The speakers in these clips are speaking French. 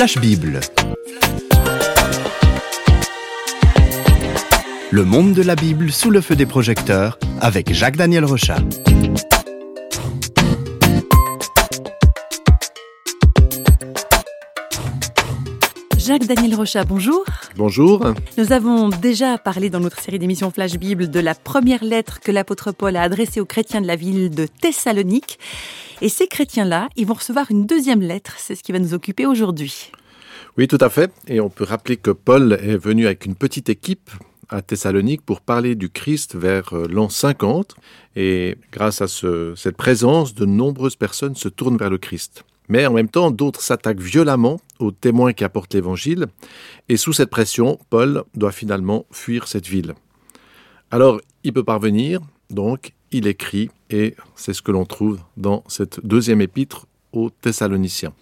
Flash Bible. Le monde de la Bible sous le feu des projecteurs avec Jacques-Daniel Rochat. Jacques-Daniel Rochat, bonjour. Bonjour. Nous avons déjà parlé dans notre série d'émissions Flash Bible de la première lettre que l'apôtre Paul a adressée aux chrétiens de la ville de Thessalonique. Et ces chrétiens-là, ils vont recevoir une deuxième lettre. C'est ce qui va nous occuper aujourd'hui. Oui, tout à fait. Et on peut rappeler que Paul est venu avec une petite équipe à Thessalonique pour parler du Christ vers euh, l'an 50. Et grâce à cette présence, de nombreuses personnes se tournent vers le Christ. Mais en même temps, d'autres s'attaquent violemment aux témoins qui apportent l'Évangile, et sous cette pression, Paul doit finalement fuir cette ville. Alors, il peut parvenir, donc il écrit, et c'est ce que l'on trouve dans cette deuxième épître aux Thessaloniciens.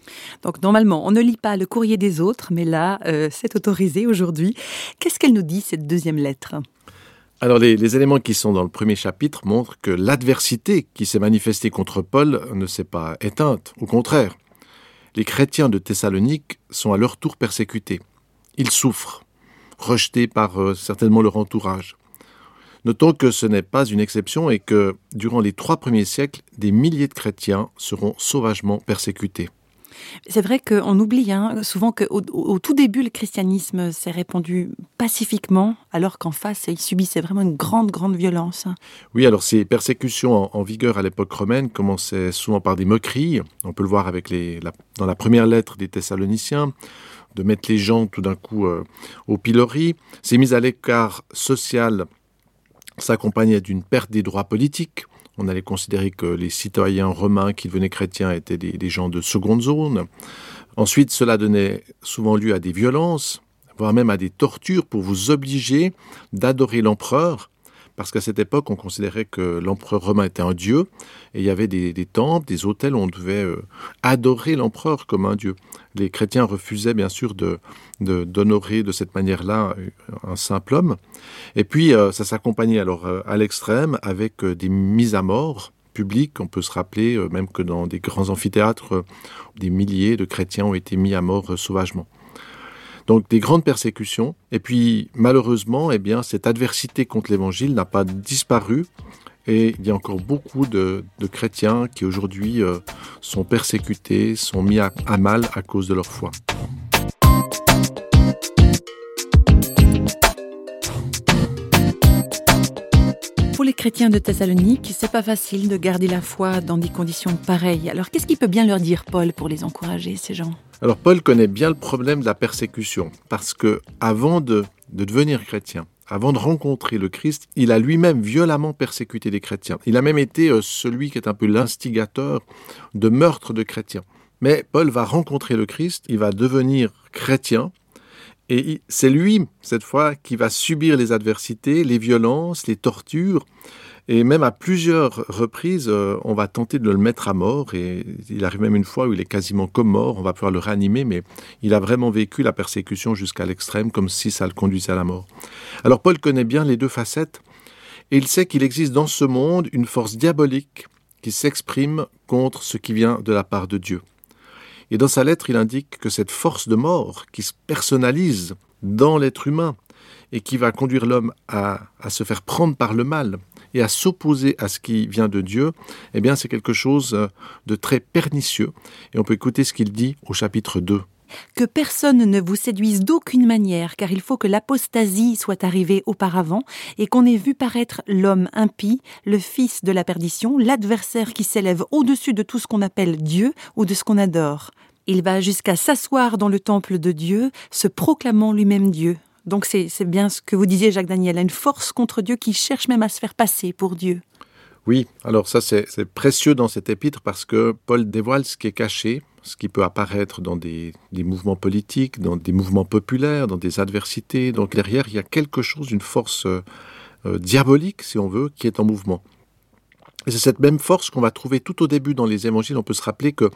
Donc normalement, on ne lit pas le courrier des autres, mais là, euh, c'est autorisé aujourd'hui. Qu'est-ce qu'elle nous dit, cette deuxième lettre? Alors les, éléments qui sont dans le premier chapitre montrent que l'adversité qui s'est manifestée contre Paul ne s'est pas éteinte, au contraire. Les chrétiens de Thessalonique sont à leur tour persécutés. Ils souffrent, rejetés par euh, certainement leur entourage. Notons que ce n'est pas une exception et que durant les trois premiers siècles, des milliers de chrétiens seront sauvagement persécutés. C'est vrai qu'on oublie hein, souvent qu'au au tout début, le christianisme s'est répandu pacifiquement, alors qu'en face, il subissait vraiment une grande, grande violence. Oui, alors ces persécutions en, vigueur à l'époque romaine commençaient souvent par des moqueries. On peut le voir avec les, dans la première lettre des Thessaloniciens de mettre les gens tout d'un coup euh, au pilori. Ces mises à l'écart sociales s'accompagnaient d'une perte des droits politiques. On allait considérer que les citoyens romains qui devenaient chrétiens étaient des, gens de seconde zone. Ensuite, cela donnait souvent lieu à des violences, voire même à des tortures pour vous obliger d'adorer l'empereur parce qu'à cette époque, on considérait que l'empereur romain était un dieu, et il y avait des, temples, des hôtels où on devait euh, adorer l'empereur comme un dieu. Les chrétiens refusaient bien sûr d'honorer de, cette manière-là euh, un simple homme. Et puis, euh, ça s'accompagnait alors à l'extrême avec des mises à mort publiques. On peut se rappeler même que dans des grands amphithéâtres, des milliers de chrétiens ont été mis à mort sauvagement. Donc des grandes persécutions. Et puis malheureusement, eh bien, cette adversité contre l'Évangile n'a pas disparu. Et il y a encore beaucoup de, chrétiens qui aujourd'hui euh, sont persécutés, sont mis à mal à cause de leur foi. Chrétiens de Thessalonique, c'est pas facile de garder la foi dans des conditions pareilles. Alors qu'est-ce qu'il peut bien leur dire Paul pour les encourager, ces gens? Alors Paul connaît bien le problème de la persécution, parce que avant de, devenir chrétien, avant de rencontrer le Christ, il a lui-même violemment persécuté les chrétiens. Il a même été euh, celui qui est un peu l'instigateur de meurtres de chrétiens. Mais Paul va rencontrer le Christ, il va devenir chrétien, et c'est lui, cette fois, qui va subir les adversités, les violences, les tortures, et même à plusieurs reprises, euh, on va tenter de le mettre à mort. Et il arrive même une fois où il est quasiment comme mort. On va pouvoir le réanimer, mais il a vraiment vécu la persécution jusqu'à l'extrême, comme si ça le conduisait à la mort. Alors Paul connaît bien les deux facettes. Et il sait qu'il existe dans ce monde une force diabolique qui s'exprime contre ce qui vient de la part de Dieu. Et dans sa lettre, il indique que cette force de mort qui se personnalise dans l'être humain et qui va conduire l'homme à, se faire prendre par le mal, et à s'opposer à ce qui vient de Dieu, eh bien c'est quelque chose euh, de très pernicieux. Et on peut écouter ce qu'il dit au chapitre 2. Que personne ne vous séduise d'aucune manière, car il faut que l'apostasie soit arrivée auparavant, et qu'on ait vu paraître l'homme impie, le fils de la perdition, l'adversaire qui s'élève au-dessus de tout ce qu'on appelle Dieu ou de ce qu'on adore. Il va jusqu'à s'asseoir dans le temple de Dieu, se proclamant lui-même Dieu. Donc c'est bien ce que vous disiez, Jacques Daniel, une force contre Dieu qui cherche même à se faire passer pour Dieu. Oui, alors ça c'est précieux dans cet épître parce que Paul dévoile ce qui est caché, ce qui peut apparaître dans des, mouvements politiques, dans des mouvements populaires, dans des adversités. Donc derrière, il y a quelque chose, une force euh, euh, diabolique, si on veut, qui est en mouvement. Et c'est cette même force qu'on va trouver tout au début dans les évangiles. On peut se rappeler que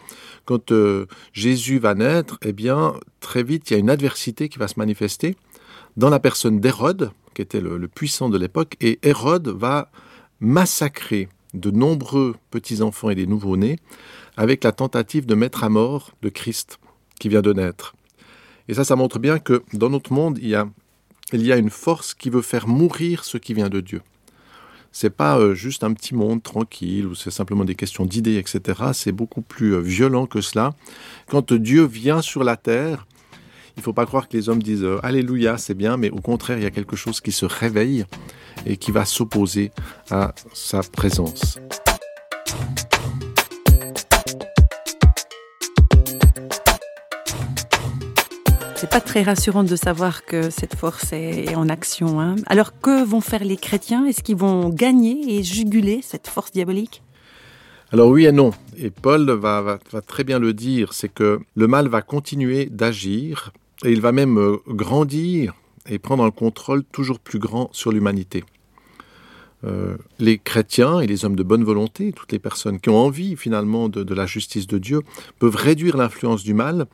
quand euh, Jésus va naître, eh bien, très vite, il y a une adversité qui va se manifester dans la personne d'Hérode, qui était le, puissant de l'époque, et Hérode va massacrer de nombreux petits-enfants et des nouveau-nés avec la tentative de mettre à mort le Christ qui vient de naître. Et ça, ça montre bien que dans notre monde, il y a, il y a une force qui veut faire mourir ce qui vient de Dieu. C'est pas euh, juste un petit monde tranquille ou c'est simplement des questions d'idées, etc. C'est beaucoup plus euh, violent que cela. Quand Dieu vient sur la terre, il ne faut pas croire que les hommes disent euh, Alléluia, c'est bien, mais au contraire, il y a quelque chose qui se réveille et qui va s'opposer à sa présence. C'est pas très rassurant de savoir que cette force est en action. Hein. Alors que vont faire les chrétiens? Est-ce qu'ils vont gagner et juguler cette force diabolique? Alors oui et non. Et Paul va, très bien le dire, c'est que le mal va continuer d'agir et il va même euh, grandir et prendre un contrôle toujours plus grand sur l'humanité. Euh, les chrétiens et les hommes de bonne volonté, toutes les personnes qui ont envie finalement de, de la justice de Dieu, peuvent réduire l'influence du mal,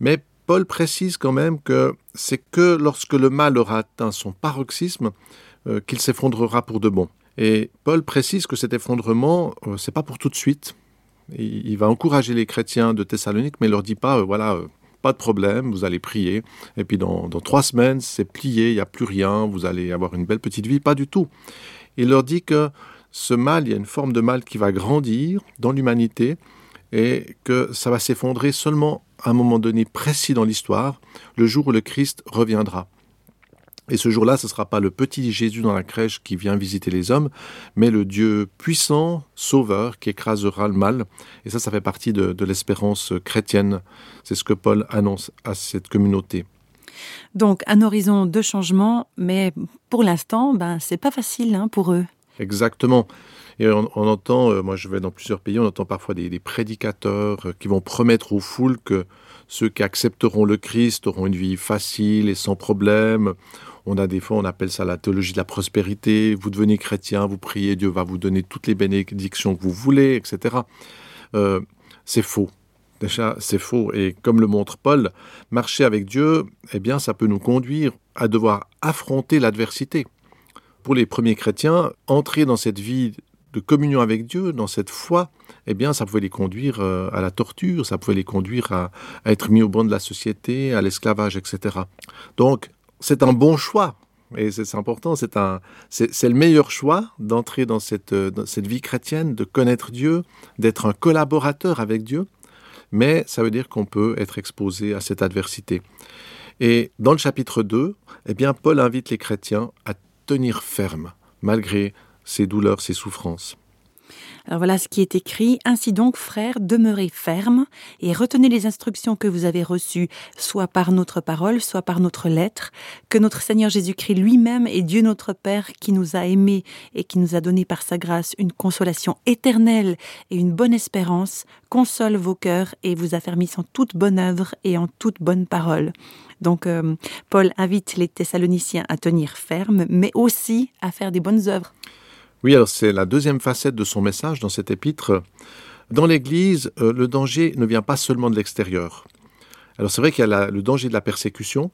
mais Paul précise quand même que c'est que lorsque le mal aura atteint son paroxysme euh, qu'il s'effondrera pour de bon. Et Paul précise que cet effondrement, euh, c'est pas pour tout de suite. Il, va encourager les chrétiens de Thessalonique, mais il leur dit pas, euh, voilà, pas de problème, vous allez prier, et puis dans, dans trois semaines, c'est plié, il n'y a plus rien, vous allez avoir une belle petite vie. Pas du tout. Il leur dit que ce mal, il y a une forme de mal qui va grandir dans l'humanité, et que ça va s'effondrer seulement à un moment donné précis dans l'histoire, le jour où le Christ reviendra. Et ce jour-là, ce ne sera pas le petit Jésus dans la crèche qui vient visiter les hommes, mais le Dieu puissant, sauveur, qui écrasera le mal. Et ça, ça fait partie de, l'espérance chrétienne. C'est ce que Paul annonce à cette communauté. Donc, un horizon de changement, mais pour l'instant, ben, c'est pas facile hein, pour eux. Exactement. Et on, entend, euh, moi je vais dans plusieurs pays, on entend parfois des, prédicateurs euh, qui vont promettre aux foules que ceux qui accepteront le Christ auront une vie facile et sans problème. On a des fois, on appelle ça la théologie de la prospérité. Vous devenez chrétien, vous priez, Dieu va vous donner toutes les bénédictions que vous voulez, etc. Euh, c'est faux. Déjà, c'est faux. Et comme le montre Paul, marcher avec Dieu, eh bien, ça peut nous conduire à devoir affronter l'adversité. Pour les premiers chrétiens, entrer dans cette vie de communion avec Dieu, dans cette foi, eh bien, ça pouvait les conduire euh, à la torture, ça pouvait les conduire à, être mis au banc de la société, à l'esclavage, etc. Donc, c'est un bon choix. Et c'est important, c'est un, c'est le meilleur choix d'entrer dans cette, euh, dans cette vie chrétienne, de connaître Dieu, d'être un collaborateur avec Dieu. Mais ça veut dire qu'on peut être exposé à cette adversité. Et dans le chapitre 2, eh bien, Paul invite les chrétiens à tenir ferme, malgré ses douleurs, ses souffrances. Alors voilà ce qui est écrit. Ainsi donc, frères, demeurez fermes et retenez les instructions que vous avez reçues, soit par notre parole, soit par notre lettre, que notre Seigneur Jésus-Christ lui-même et Dieu notre Père, qui nous a aimés et qui nous a donné par sa grâce une consolation éternelle et une bonne espérance, console vos cœurs et vous affermisse en toute bonne œuvre et en toute bonne parole. Donc, euh, Paul invite les Thessaloniciens à tenir ferme, mais aussi à faire des bonnes œuvres. Oui, alors c'est la deuxième facette de son message dans cet épître. Dans l'Église, euh, le danger ne vient pas seulement de l'extérieur. Alors c'est vrai qu'il y a le danger de la persécution,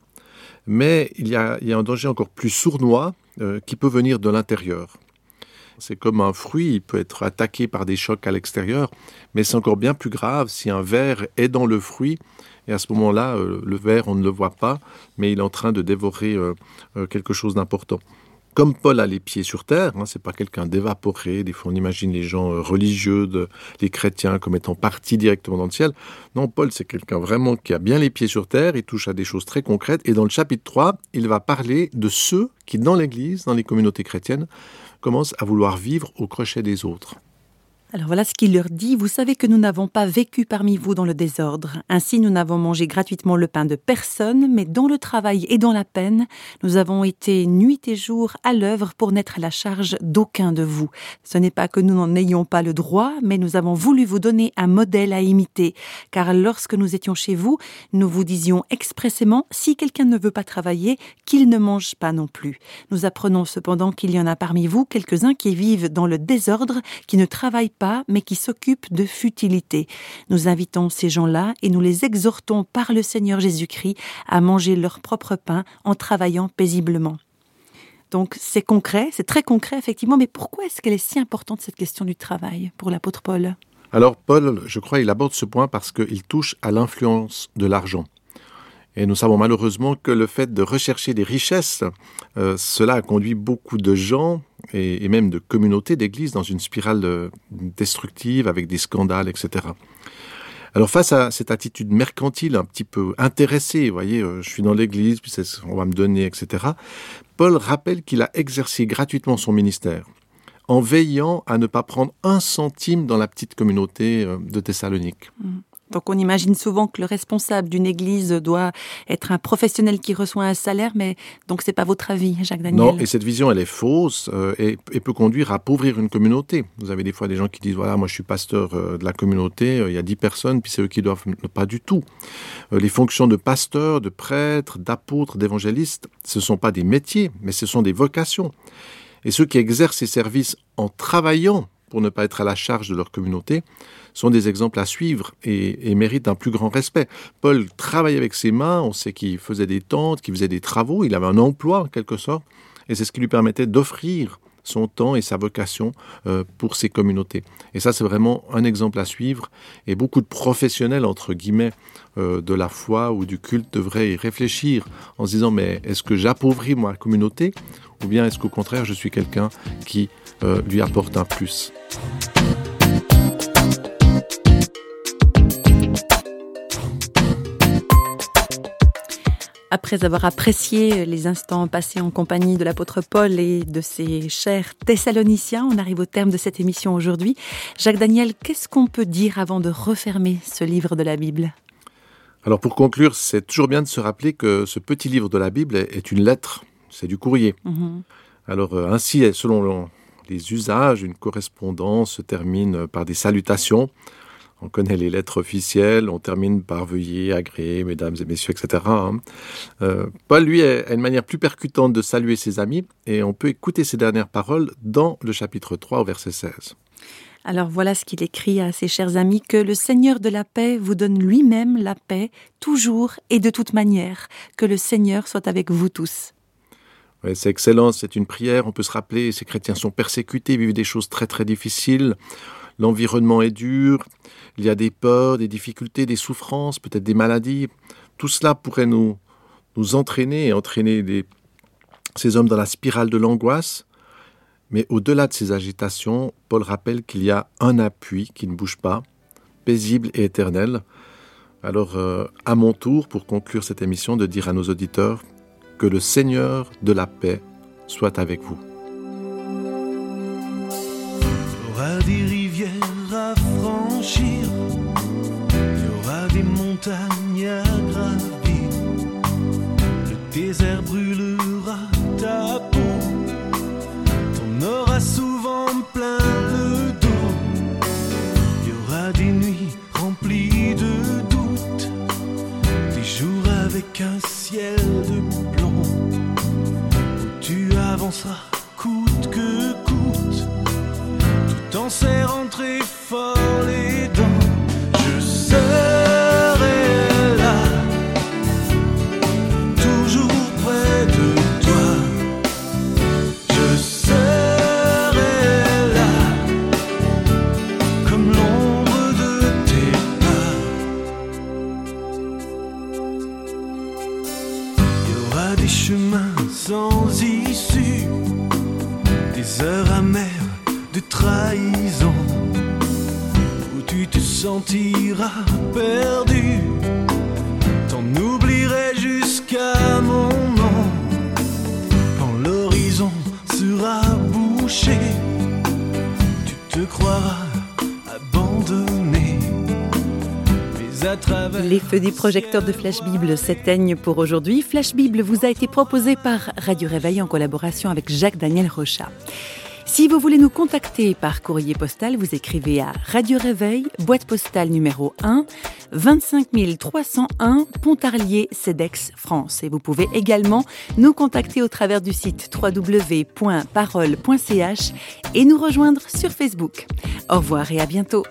mais il y a, un danger encore plus sournois euh, qui peut venir de l'intérieur. C'est comme un fruit, il peut être attaqué par des chocs à l'extérieur, mais c'est encore bien plus grave si un ver est dans le fruit, et à ce moment-là, euh, le ver, on ne le voit pas, mais il est en train de dévorer quelque chose d'important comme Paul a les pieds sur terre, hein, c'est pas quelqu'un d'évaporé. Des fois, on imagine les gens euh, religieux, les chrétiens, comme étant partis directement dans le ciel. Non, Paul, c'est quelqu'un vraiment qui a bien les pieds sur terre. Il touche à des choses très concrètes. Et dans le chapitre 3, il va parler de ceux qui, dans l'Église, dans les communautés chrétiennes, commencent à vouloir vivre au crochet des autres. Alors voilà ce qu'il leur dit. Vous savez que nous n'avons pas vécu parmi vous dans le désordre. Ainsi, nous n'avons mangé gratuitement le pain de personne, mais dans le travail et dans la peine, nous avons été nuit et jour à l'œuvre pour n'être à la charge d'aucun de vous. Ce n'est pas que nous n'en ayons pas le droit, mais nous avons voulu vous donner un modèle à imiter. Car lorsque nous étions chez vous, nous vous disions expressément, si quelqu'un ne veut pas travailler, qu'il ne mange pas non plus. Nous apprenons cependant qu'il y en a parmi vous quelques-uns qui vivent dans le désordre, qui ne travaillent pas, mais qui s'occupent de futilité. Nous invitons ces gens-là et nous les exhortons par le Seigneur Jésus-Christ à manger leur propre pain en travaillant paisiblement. Donc c'est concret, c'est très concret effectivement, mais pourquoi est-ce qu'elle est si importante cette question du travail pour l'apôtre Paul? Alors Paul, je crois, il aborde ce point parce qu'il touche à l'influence de l'argent. Et nous savons malheureusement que le fait de rechercher des richesses, euh, cela a conduit beaucoup de gens et, même de communautés d'églises dans une spirale euh, destructive avec des scandales, etc. Alors face à cette attitude mercantile, un petit peu intéressée, vous voyez, euh, je suis dans l'église, puis on va me donner, etc., Paul rappelle qu'il a exercé gratuitement son ministère en veillant à ne pas prendre un centime dans la petite communauté euh, de Thessalonique. Mmh. Donc on imagine souvent que le responsable d'une église doit être un professionnel qui reçoit un salaire, mais donc c'est pas votre avis, Jacques Daniel. Non, et cette vision elle est fausse euh, et, peut conduire à appauvrir une communauté. Vous avez des fois des gens qui disent voilà moi je suis pasteur euh, de la communauté, euh, il y a dix personnes puis c'est eux qui doivent pas du tout. Les fonctions de pasteur, de prêtre, d'apôtre, d'évangéliste, ce sont pas des métiers, mais ce sont des vocations. Et ceux qui exercent ces services en travaillant pour ne pas être à la charge de leur communauté, sont des exemples à suivre et, méritent un plus grand respect. Paul travaillait avec ses mains, on sait qu'il faisait des tentes, qu'il faisait des travaux, il avait un emploi en quelque sorte, et c'est ce qui lui permettait d'offrir son temps et sa vocation euh, pour ces communautés. Et ça, c'est vraiment un exemple à suivre. Et beaucoup de professionnels, entre guillemets, euh, de la foi ou du culte devraient y réfléchir en se disant, mais est-ce que j'appauvris ma communauté ou bien est-ce qu'au contraire, je suis quelqu'un qui euh, lui apporte un plus Après avoir apprécié les instants passés en compagnie de l'apôtre Paul et de ses chers Thessaloniciens, on arrive au terme de cette émission aujourd'hui. Jacques Daniel, qu'est-ce qu'on peut dire avant de refermer ce livre de la Bible? Alors pour conclure, c'est toujours bien de se rappeler que ce petit livre de la Bible est une lettre, c'est du courrier. -hmm. Alors euh, ainsi, selon les usages, une correspondance se termine par des salutations. On connaît les lettres officielles, on termine par veuillez, agréer, mesdames et messieurs, etc. Euh, Paul, lui, a une manière plus percutante de saluer ses amis et on peut écouter ses dernières paroles dans le chapitre 3 au verset 16. Alors voilà ce qu'il écrit à ses chers amis, que le Seigneur de la paix vous donne lui-même la paix, toujours et de toute manière, que le Seigneur soit avec vous tous. C'est excellent, c'est une prière, on peut se rappeler, ces chrétiens sont persécutés, vivent des choses très très difficiles, l'environnement est dur, il y a des peurs, des difficultés, des souffrances, peut-être des maladies. Tout cela pourrait nous, nous entraîner et entraîner ces hommes dans la spirale de l'angoisse. Mais au-delà de ces agitations, Paul rappelle qu'il y a un appui qui ne bouge pas, paisible et éternel. Alors, euh, à mon tour, pour conclure cette émission, de dire à nos auditeurs que le Seigneur de la paix soit avec vous. des rivières à franchir, il y aura des montagnes à gravir, le désert brûlera ta peau, t'en auras souvent plein le dos, il y aura des nuits remplies de doutes, des jours avec un ciel de avanceras coûte que coûte. T'en sais rentré perdu. T'en oublierai jusqu'à mon nom. Quand l'horizon sera bouché tu te croiras abandonné. Mais à travers les feux des projecteurs de Flash Bible s'éteignent pour aujourd'hui. Flash Bible vous a été proposé par Radio Réveil en collaboration avec Jacques Daniel Rocha Si vous voulez nous contacter par courrier postal, vous écrivez à Radio Réveil, boîte postale numéro 1, 25 301 Pontarlier, Cedex, France. Et vous pouvez également nous contacter au travers du site www.parole.ch et nous rejoindre sur Facebook. Au revoir et à bientôt.